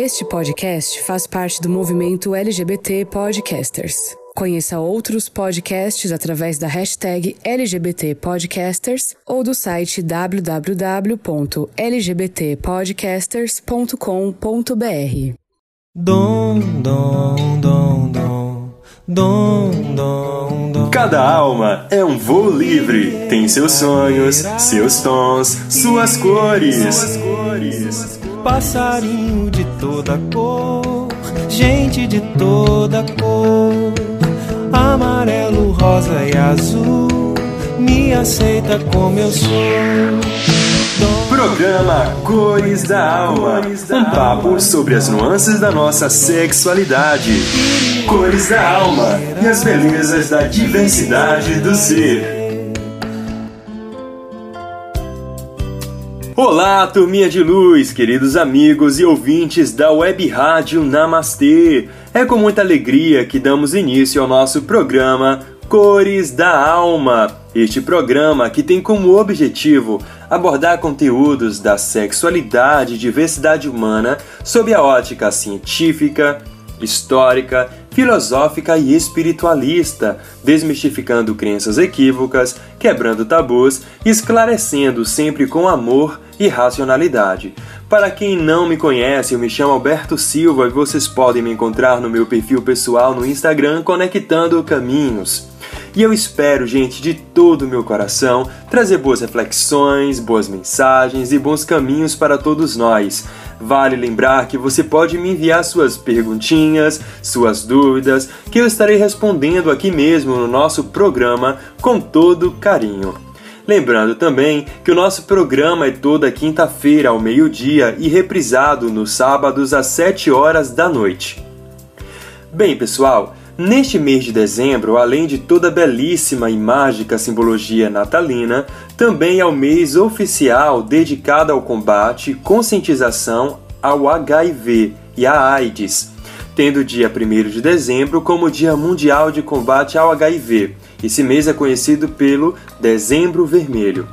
Este podcast faz parte do movimento LGBT Podcasters. Conheça outros podcasts através da hashtag LGBT Podcasters ou do site www.lgbtpodcasters.com.br. Dom, dom, dom, dom, dom, dom, dom. Cada alma é um voo livre, tem seus sonhos, seus tons, suas cores. Suas cores. Passarinho de toda cor, gente de toda cor, amarelo, rosa e azul, me aceita como eu sou. Programa Cores da Alma. Um papo sobre as nuances da nossa sexualidade. Cores da Alma e as belezas da diversidade do ser. Olá, turminha de luz, queridos amigos e ouvintes da Web Rádio Namastê. É com muita alegria que damos início ao nosso programa Cores da Alma. Este programa que tem como objetivo abordar conteúdos da sexualidade e diversidade humana sob a ótica científica, histórica, filosófica e espiritualista, desmistificando crenças equívocas, quebrando tabus esclarecendo sempre com amor e racionalidade. Para quem não me conhece, eu me chamo Alberto Silva e vocês podem me encontrar no meu perfil pessoal no Instagram Conectando Caminhos. E eu espero, gente, de todo o meu coração, trazer boas reflexões, boas mensagens e bons caminhos para todos nós. Vale lembrar que você pode me enviar suas perguntinhas, suas dúvidas, que eu estarei respondendo aqui mesmo no nosso programa com todo carinho. Lembrando também que o nosso programa é toda quinta-feira ao meio-dia e reprisado nos sábados às 7 horas da noite. Bem, pessoal, neste mês de dezembro, além de toda a belíssima e mágica simbologia natalina, também é o mês oficial dedicado ao combate e conscientização ao HIV e à AIDS, tendo o dia 1 de dezembro como Dia Mundial de Combate ao HIV. Esse mês é conhecido pelo Dezembro Vermelho.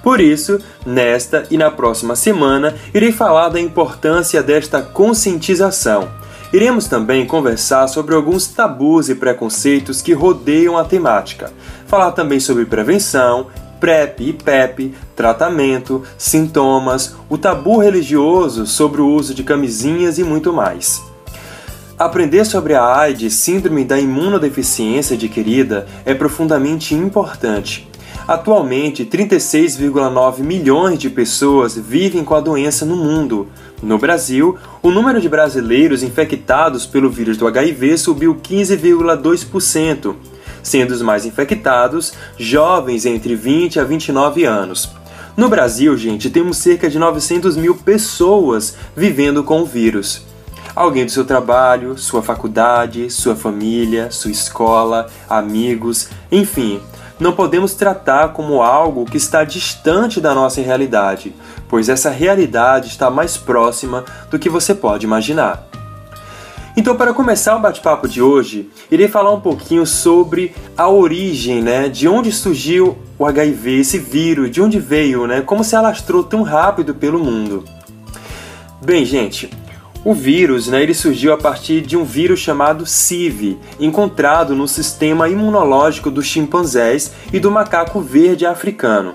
Por isso, nesta e na próxima semana, irei falar da importância desta conscientização. Iremos também conversar sobre alguns tabus e preconceitos que rodeiam a temática. Falar também sobre prevenção, PrEP e PEP, tratamento, sintomas, o tabu religioso sobre o uso de camisinhas e muito mais. Aprender sobre a AIDS, síndrome da imunodeficiência adquirida, é profundamente importante. Atualmente, 36,9 milhões de pessoas vivem com a doença no mundo. No Brasil, o número de brasileiros infectados pelo vírus do HIV subiu 15,2%, sendo os mais infectados jovens entre 20 a 29 anos. No Brasil, gente, temos cerca de 900 mil pessoas vivendo com o vírus. Alguém do seu trabalho, sua faculdade, sua família, sua escola, amigos, enfim, não podemos tratar como algo que está distante da nossa realidade, pois essa realidade está mais próxima do que você pode imaginar. Então, para começar o bate-papo de hoje, irei falar um pouquinho sobre a origem, né, de onde surgiu o HIV, esse vírus, de onde veio, né, como se alastrou tão rápido pelo mundo. Bem, gente, o vírus, né, ele surgiu a partir de um vírus chamado CIV, encontrado no sistema imunológico dos chimpanzés e do macaco verde africano.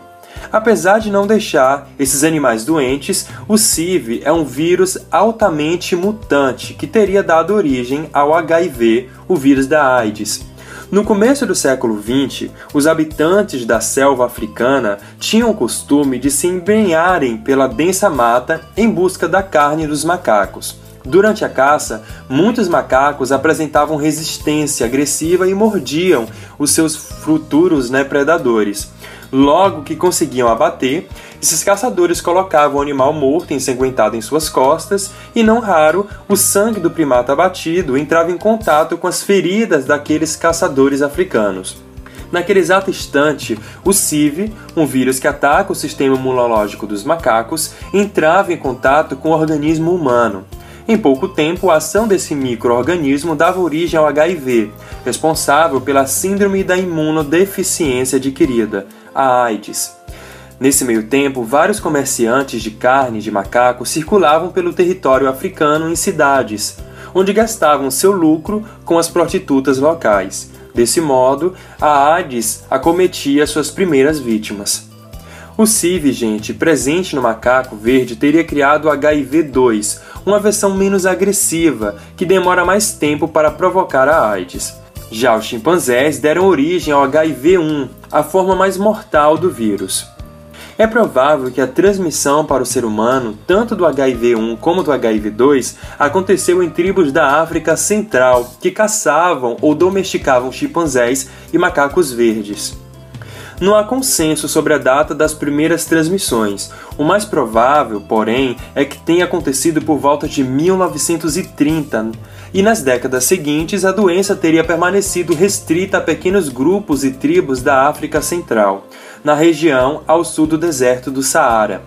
Apesar de não deixar esses animais doentes, o CIV é um vírus altamente mutante que teria dado origem ao HIV, o vírus da AIDS. No começo do século XX, os habitantes da selva africana tinham o costume de se embrenharem pela densa mata em busca da carne dos macacos. Durante a caça, muitos macacos apresentavam resistência agressiva e mordiam os seus futuros né, predadores. Logo que conseguiam abater, esses caçadores colocavam o animal morto ensanguentado em suas costas e, não raro, o sangue do primata abatido entrava em contato com as feridas daqueles caçadores africanos. Naquele exato instante, o CIV, um vírus que ataca o sistema imunológico dos macacos, entrava em contato com o organismo humano. Em pouco tempo, a ação desse microorganismo dava origem ao HIV, responsável pela síndrome da imunodeficiência adquirida, a AIDS. Nesse meio tempo, vários comerciantes de carne de macaco circulavam pelo território africano em cidades, onde gastavam seu lucro com as prostitutas locais. Desse modo, a AIDS acometia suas primeiras vítimas. O CIV, gente, presente no macaco verde, teria criado o HIV-2, uma versão menos agressiva, que demora mais tempo para provocar a AIDS. Já os chimpanzés deram origem ao HIV-1, a forma mais mortal do vírus. É provável que a transmissão para o ser humano, tanto do HIV-1 como do HIV-2, aconteceu em tribos da África Central que caçavam ou domesticavam chimpanzés e macacos verdes. Não há consenso sobre a data das primeiras transmissões. O mais provável, porém, é que tenha acontecido por volta de 1930, e nas décadas seguintes a doença teria permanecido restrita a pequenos grupos e tribos da África Central, na região ao sul do deserto do Saara.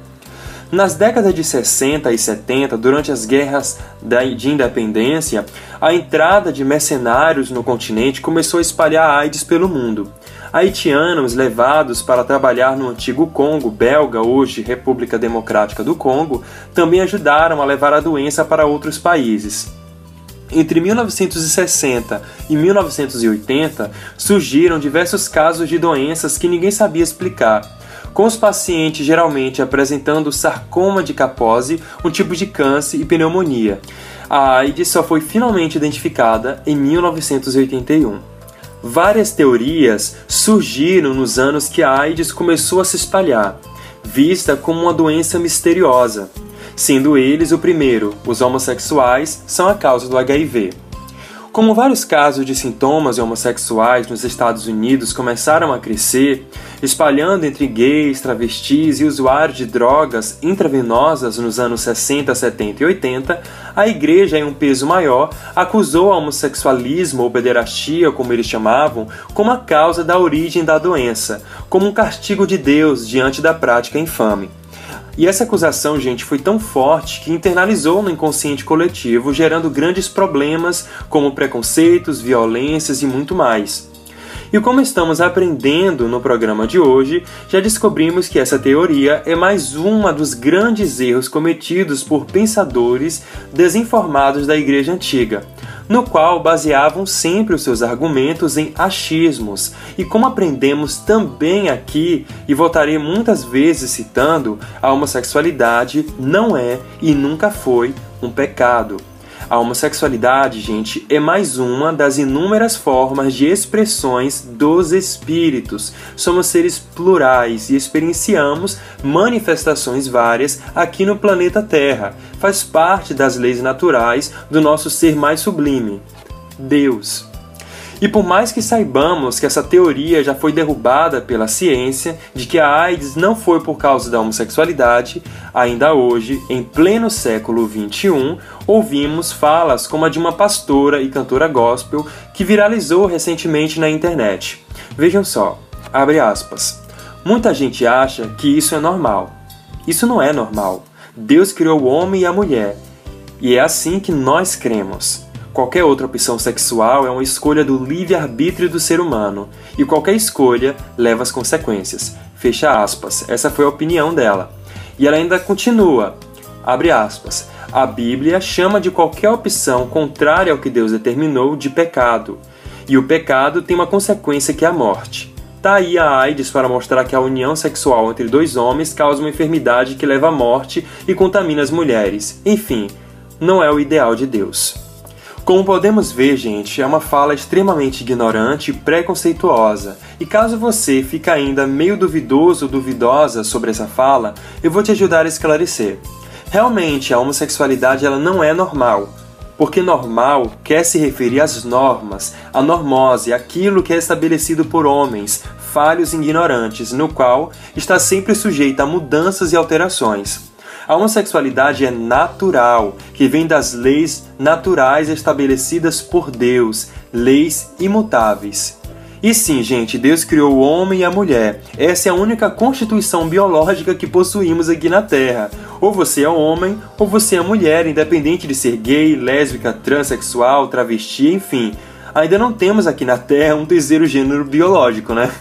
Nas décadas de 60 e 70, durante as guerras de independência, a entrada de mercenários no continente começou a espalhar a AIDS pelo mundo haitianos levados para trabalhar no antigo Congo belga, hoje República Democrática do Congo, também ajudaram a levar a doença para outros países. Entre 1960 e 1980 surgiram diversos casos de doenças que ninguém sabia explicar, com os pacientes geralmente apresentando sarcoma de Kaposi, um tipo de câncer e pneumonia. A AIDS só foi finalmente identificada em 1981. Várias teorias surgiram nos anos que a AIDS começou a se espalhar, vista como uma doença misteriosa, sendo eles o primeiro, os homossexuais, são a causa do HIV. Como vários casos de sintomas homossexuais nos Estados Unidos começaram a crescer, espalhando entre gays, travestis e usuários de drogas intravenosas nos anos 60, 70 e 80, a igreja, em um peso maior, acusou o homossexualismo ou pederastia, como eles chamavam, como a causa da origem da doença, como um castigo de Deus diante da prática infame. E essa acusação, gente, foi tão forte que internalizou no inconsciente coletivo, gerando grandes problemas como preconceitos, violências e muito mais. E como estamos aprendendo no programa de hoje, já descobrimos que essa teoria é mais uma dos grandes erros cometidos por pensadores desinformados da Igreja Antiga no qual baseavam sempre os seus argumentos em achismos. E como aprendemos também aqui, e voltarei muitas vezes citando, a homossexualidade não é e nunca foi um pecado. A homossexualidade, gente, é mais uma das inúmeras formas de expressões dos espíritos. Somos seres plurais e experienciamos manifestações várias aqui no planeta Terra. Faz parte das leis naturais do nosso ser mais sublime, Deus. E por mais que saibamos que essa teoria já foi derrubada pela ciência de que a AIDS não foi por causa da homossexualidade, ainda hoje, em pleno século XXI, ouvimos falas como a de uma pastora e cantora gospel que viralizou recentemente na internet. Vejam só, abre aspas. Muita gente acha que isso é normal. Isso não é normal. Deus criou o homem e a mulher, e é assim que nós cremos. Qualquer outra opção sexual é uma escolha do livre-arbítrio do ser humano, e qualquer escolha leva as consequências. Fecha aspas. Essa foi a opinião dela. E ela ainda continua. Abre aspas. A Bíblia chama de qualquer opção contrária ao que Deus determinou de pecado. E o pecado tem uma consequência que é a morte. Tá aí a AIDS para mostrar que a união sexual entre dois homens causa uma enfermidade que leva à morte e contamina as mulheres. Enfim, não é o ideal de Deus. Como podemos ver, gente, é uma fala extremamente ignorante e preconceituosa. E caso você fique ainda meio duvidoso ou duvidosa sobre essa fala, eu vou te ajudar a esclarecer. Realmente, a homossexualidade ela não é normal, porque normal quer se referir às normas, à normose, aquilo que é estabelecido por homens, falhos e ignorantes, no qual está sempre sujeita a mudanças e alterações. A homossexualidade é natural, que vem das leis naturais estabelecidas por Deus, leis imutáveis. E sim, gente, Deus criou o homem e a mulher. Essa é a única constituição biológica que possuímos aqui na Terra. Ou você é homem, ou você é mulher, independente de ser gay, lésbica, transexual, travesti, enfim. Ainda não temos aqui na Terra um terceiro gênero biológico, né?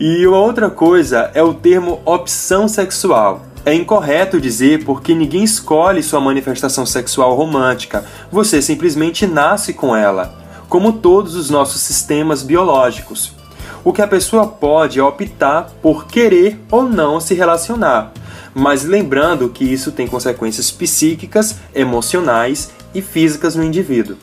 E uma outra coisa é o termo opção sexual. É incorreto dizer porque ninguém escolhe sua manifestação sexual romântica, você simplesmente nasce com ela, como todos os nossos sistemas biológicos. O que a pessoa pode é optar por querer ou não se relacionar, mas lembrando que isso tem consequências psíquicas, emocionais e físicas no indivíduo.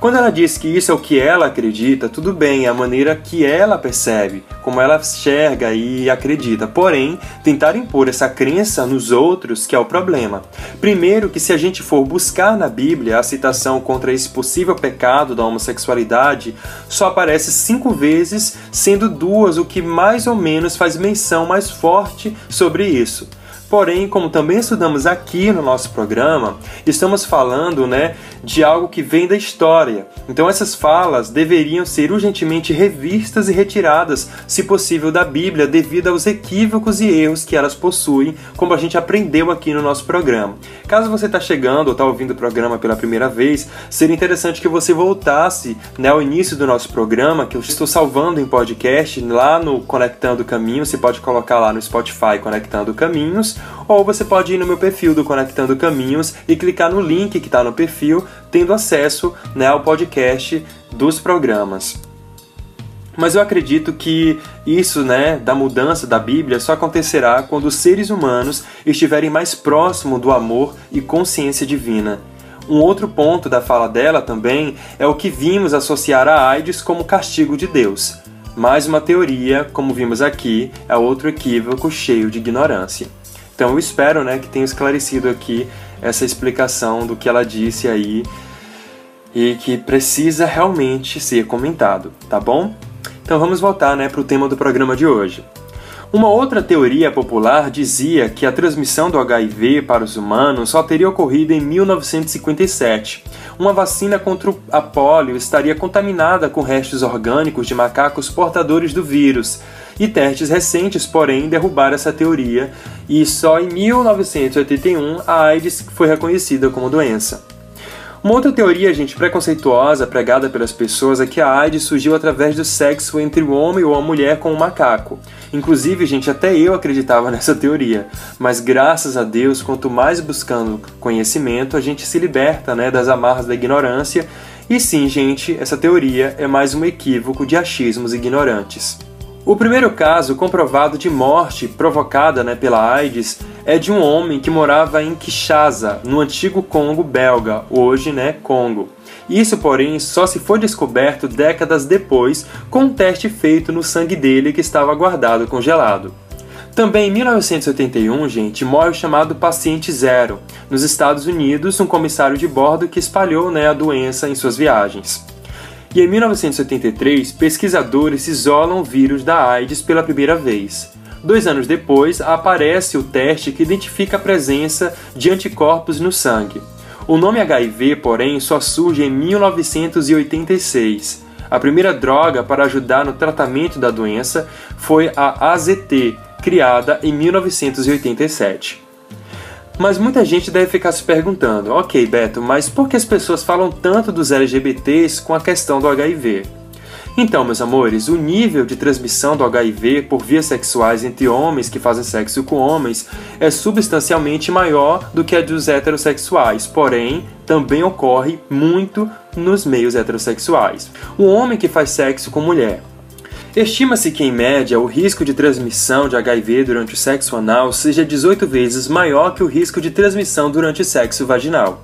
Quando ela diz que isso é o que ela acredita, tudo bem, é a maneira que ela percebe, como ela enxerga e acredita. Porém, tentar impor essa crença nos outros que é o problema. Primeiro, que se a gente for buscar na Bíblia a citação contra esse possível pecado da homossexualidade, só aparece cinco vezes, sendo duas o que mais ou menos faz menção mais forte sobre isso. Porém, como também estudamos aqui no nosso programa, estamos falando, né, de algo que vem da história. Então essas falas deveriam ser urgentemente revistas e retiradas, se possível, da Bíblia, devido aos equívocos e erros que elas possuem, como a gente aprendeu aqui no nosso programa. Caso você está chegando ou está ouvindo o programa pela primeira vez, seria interessante que você voltasse né, ao início do nosso programa, que eu estou salvando em podcast lá no Conectando Caminhos. Você pode colocar lá no Spotify Conectando Caminhos ou você pode ir no meu perfil do Conectando Caminhos e clicar no link que está no perfil, tendo acesso né, ao podcast dos programas. Mas eu acredito que isso, né, da mudança da Bíblia só acontecerá quando os seres humanos estiverem mais próximos do amor e consciência divina. Um outro ponto da fala dela também é o que vimos associar a AIDS como castigo de Deus. Mais uma teoria, como vimos aqui, é outro equívoco cheio de ignorância. Então eu espero né, que tenha esclarecido aqui essa explicação do que ela disse aí e que precisa realmente ser comentado, tá bom? Então vamos voltar né, para o tema do programa de hoje. Uma outra teoria popular dizia que a transmissão do HIV para os humanos só teria ocorrido em 1957. Uma vacina contra a polio estaria contaminada com restos orgânicos de macacos portadores do vírus, e testes recentes, porém, derrubaram essa teoria, e só em 1981 a AIDS foi reconhecida como doença. Uma outra teoria, gente, preconceituosa pregada pelas pessoas é que a AIDS surgiu através do sexo entre o homem ou a mulher com o macaco. Inclusive, gente, até eu acreditava nessa teoria, mas graças a Deus, quanto mais buscando conhecimento, a gente se liberta, né, das amarras da ignorância. E sim, gente, essa teoria é mais um equívoco de achismos ignorantes. O primeiro caso comprovado de morte provocada né, pela AIDS é de um homem que morava em Kinshasa, no antigo Congo belga, hoje né, Congo. Isso, porém, só se foi descoberto décadas depois com um teste feito no sangue dele que estava guardado congelado. Também em 1981, gente, morre o chamado paciente zero. Nos Estados Unidos, um comissário de bordo que espalhou né, a doença em suas viagens. E em 1983, pesquisadores isolam o vírus da AIDS pela primeira vez. Dois anos depois, aparece o teste que identifica a presença de anticorpos no sangue. O nome HIV, porém, só surge em 1986. A primeira droga para ajudar no tratamento da doença foi a AZT, criada em 1987. Mas muita gente deve ficar se perguntando: ok, Beto, mas por que as pessoas falam tanto dos LGBTs com a questão do HIV? Então, meus amores, o nível de transmissão do HIV por vias sexuais entre homens que fazem sexo com homens é substancialmente maior do que a dos heterossexuais, porém, também ocorre muito nos meios heterossexuais. O homem que faz sexo com mulher Estima-se que, em média, o risco de transmissão de HIV durante o sexo anal seja 18 vezes maior que o risco de transmissão durante o sexo vaginal.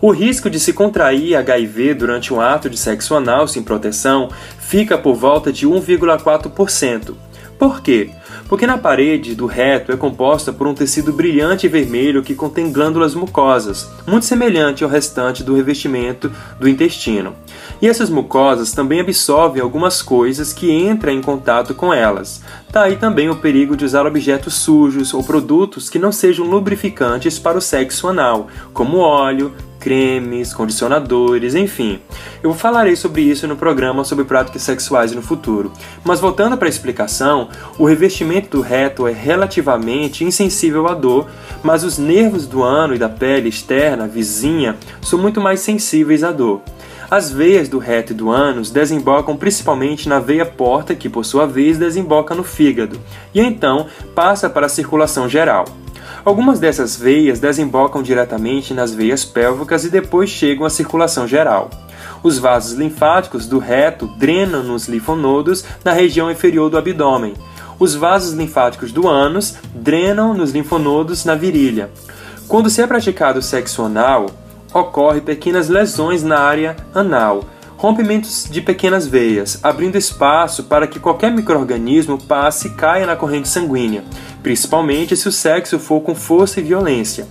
O risco de se contrair HIV durante um ato de sexo anal sem proteção fica por volta de 1,4%. Por quê? Porque na parede do reto é composta por um tecido brilhante vermelho que contém glândulas mucosas, muito semelhante ao restante do revestimento do intestino. E essas mucosas também absorvem algumas coisas que entram em contato com elas. Daí tá também o perigo de usar objetos sujos ou produtos que não sejam lubrificantes para o sexo anal, como óleo, cremes, condicionadores, enfim. Eu falarei sobre isso no programa sobre práticas sexuais no futuro. Mas voltando para a explicação, o revestimento do reto é relativamente insensível à dor, mas os nervos do ano e da pele externa, vizinha, são muito mais sensíveis à dor. As veias do reto e do ânus desembocam principalmente na veia porta, que por sua vez desemboca no fígado, e então passa para a circulação geral. Algumas dessas veias desembocam diretamente nas veias pélvicas e depois chegam à circulação geral. Os vasos linfáticos do reto drenam nos linfonodos na região inferior do abdômen. Os vasos linfáticos do ânus drenam nos linfonodos na virilha. Quando se é praticado sexo anal, ocorre pequenas lesões na área anal, rompimentos de pequenas veias, abrindo espaço para que qualquer microorganismo passe e caia na corrente sanguínea, principalmente se o sexo for com força e violência.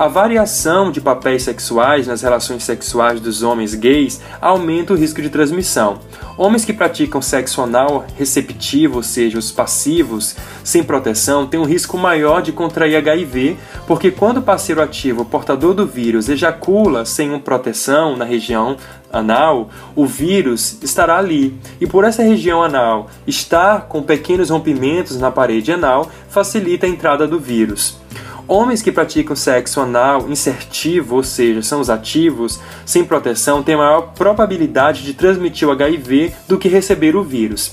A variação de papéis sexuais nas relações sexuais dos homens gays aumenta o risco de transmissão. Homens que praticam sexo anal receptivo, ou seja, os passivos, sem proteção, têm um risco maior de contrair HIV, porque quando o parceiro ativo, portador do vírus, ejacula sem uma proteção na região anal, o vírus estará ali. E por essa região anal estar com pequenos rompimentos na parede anal facilita a entrada do vírus. Homens que praticam sexo anal insertivo, ou seja, são os ativos, sem proteção, têm maior probabilidade de transmitir o HIV do que receber o vírus.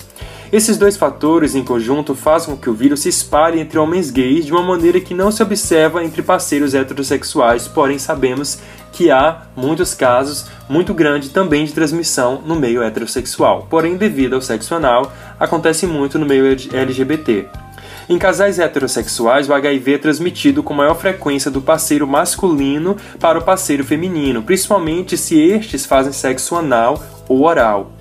Esses dois fatores em conjunto fazem com que o vírus se espalhe entre homens gays de uma maneira que não se observa entre parceiros heterossexuais, porém sabemos que há muitos casos muito grandes também de transmissão no meio heterossexual. Porém, devido ao sexo anal, acontece muito no meio LGBT. Em casais heterossexuais, o HIV é transmitido com maior frequência do parceiro masculino para o parceiro feminino, principalmente se estes fazem sexo anal ou oral.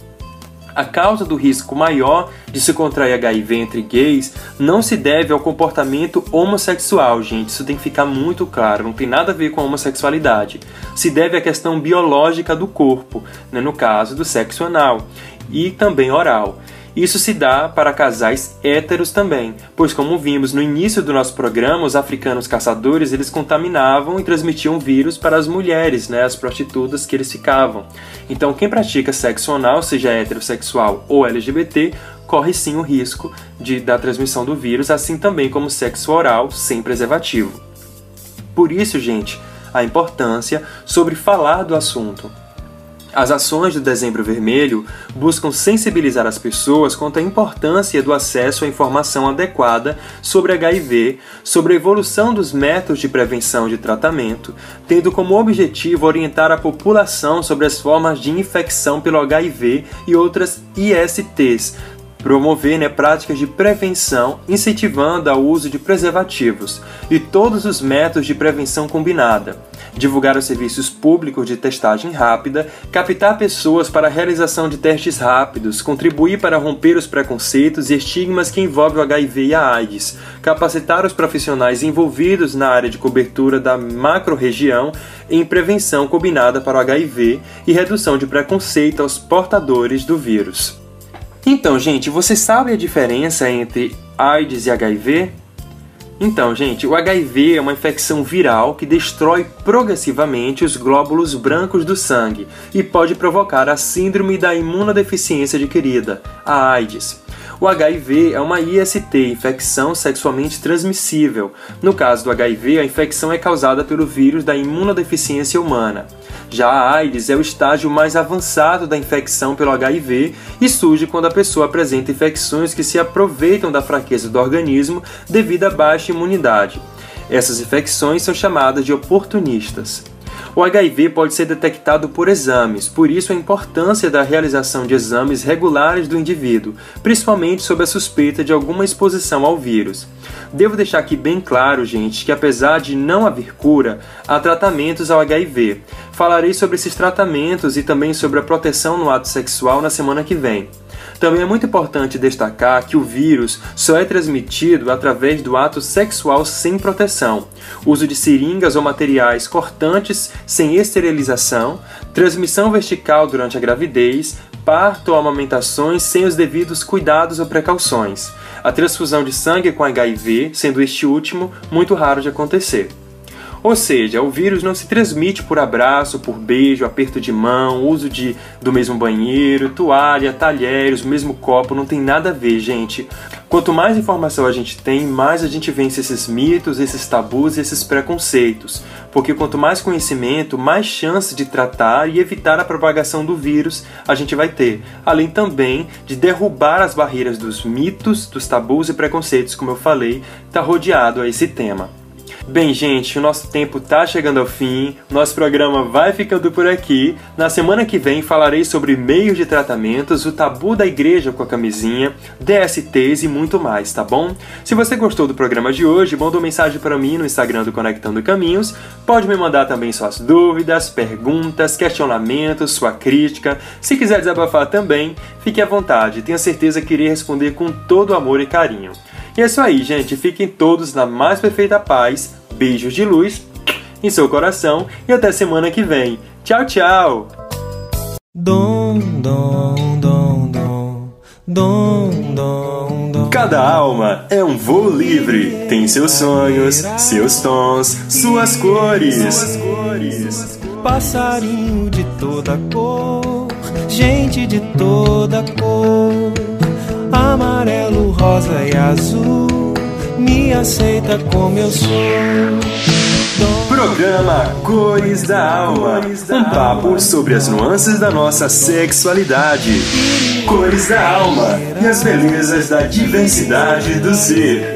A causa do risco maior de se contrair HIV entre gays não se deve ao comportamento homossexual, gente. Isso tem que ficar muito claro, não tem nada a ver com a homossexualidade. Se deve à questão biológica do corpo, né, no caso do sexo anal, e também oral. Isso se dá para casais héteros também, pois como vimos no início do nosso programa, os africanos caçadores eles contaminavam e transmitiam vírus para as mulheres, né, as prostitutas que eles ficavam. Então quem pratica sexo anal, seja heterossexual ou LGBT, corre sim o risco de, da transmissão do vírus, assim também como sexo oral sem preservativo. Por isso, gente, a importância sobre falar do assunto. As ações do Dezembro Vermelho buscam sensibilizar as pessoas quanto à importância do acesso à informação adequada sobre HIV, sobre a evolução dos métodos de prevenção e de tratamento, tendo como objetivo orientar a população sobre as formas de infecção pelo HIV e outras ISTs, promover né, práticas de prevenção, incentivando o uso de preservativos e todos os métodos de prevenção combinada divulgar os serviços públicos de testagem rápida, captar pessoas para a realização de testes rápidos, contribuir para romper os preconceitos e estigmas que envolvem o HIV e a AIDS, capacitar os profissionais envolvidos na área de cobertura da macro-região em prevenção combinada para o HIV e redução de preconceito aos portadores do vírus. Então, gente, você sabe a diferença entre AIDS e HIV? Então, gente, o HIV é uma infecção viral que destrói progressivamente os glóbulos brancos do sangue e pode provocar a síndrome da imunodeficiência adquirida, a AIDS. O HIV é uma IST, infecção sexualmente transmissível. No caso do HIV, a infecção é causada pelo vírus da imunodeficiência humana. Já a AIDS é o estágio mais avançado da infecção pelo HIV e surge quando a pessoa apresenta infecções que se aproveitam da fraqueza do organismo devido à baixa imunidade. Essas infecções são chamadas de oportunistas. O HIV pode ser detectado por exames, por isso a importância da realização de exames regulares do indivíduo, principalmente sob a suspeita de alguma exposição ao vírus. Devo deixar aqui bem claro, gente, que apesar de não haver cura, há tratamentos ao HIV. Falarei sobre esses tratamentos e também sobre a proteção no ato sexual na semana que vem. Também é muito importante destacar que o vírus só é transmitido através do ato sexual sem proteção, uso de seringas ou materiais cortantes sem esterilização, transmissão vertical durante a gravidez, parto ou amamentações sem os devidos cuidados ou precauções, a transfusão de sangue com HIV, sendo este último muito raro de acontecer. Ou seja, o vírus não se transmite por abraço, por beijo, aperto de mão, uso de, do mesmo banheiro, toalha, talheres, mesmo copo, não tem nada a ver, gente. Quanto mais informação a gente tem, mais a gente vence esses mitos, esses tabus, esses preconceitos. Porque quanto mais conhecimento, mais chance de tratar e evitar a propagação do vírus a gente vai ter. Além também de derrubar as barreiras dos mitos, dos tabus e preconceitos, como eu falei, está rodeado a esse tema. Bem, gente, o nosso tempo tá chegando ao fim, nosso programa vai ficando por aqui. Na semana que vem falarei sobre meios de tratamentos, o tabu da igreja com a camisinha, DSTs e muito mais, tá bom? Se você gostou do programa de hoje, manda uma mensagem para mim no Instagram do Conectando Caminhos. Pode me mandar também suas dúvidas, perguntas, questionamentos, sua crítica. Se quiser desabafar também, fique à vontade, tenho certeza que irei responder com todo amor e carinho. E é isso aí, gente. Fiquem todos na mais perfeita paz. Beijos de luz em seu coração e até semana que vem. Tchau, tchau! Dom, dom, dom, dom, dom, dom, dom. Cada alma é um voo livre. Tem seus sonhos, seus tons, suas cores. Suas cores. Passarinho de toda cor, gente de toda cor amarelo, rosa e azul. Me aceita como eu sou. Programa Cores da Alma. Um papo sobre as nuances da nossa sexualidade. Cores da Alma e as belezas da diversidade do ser.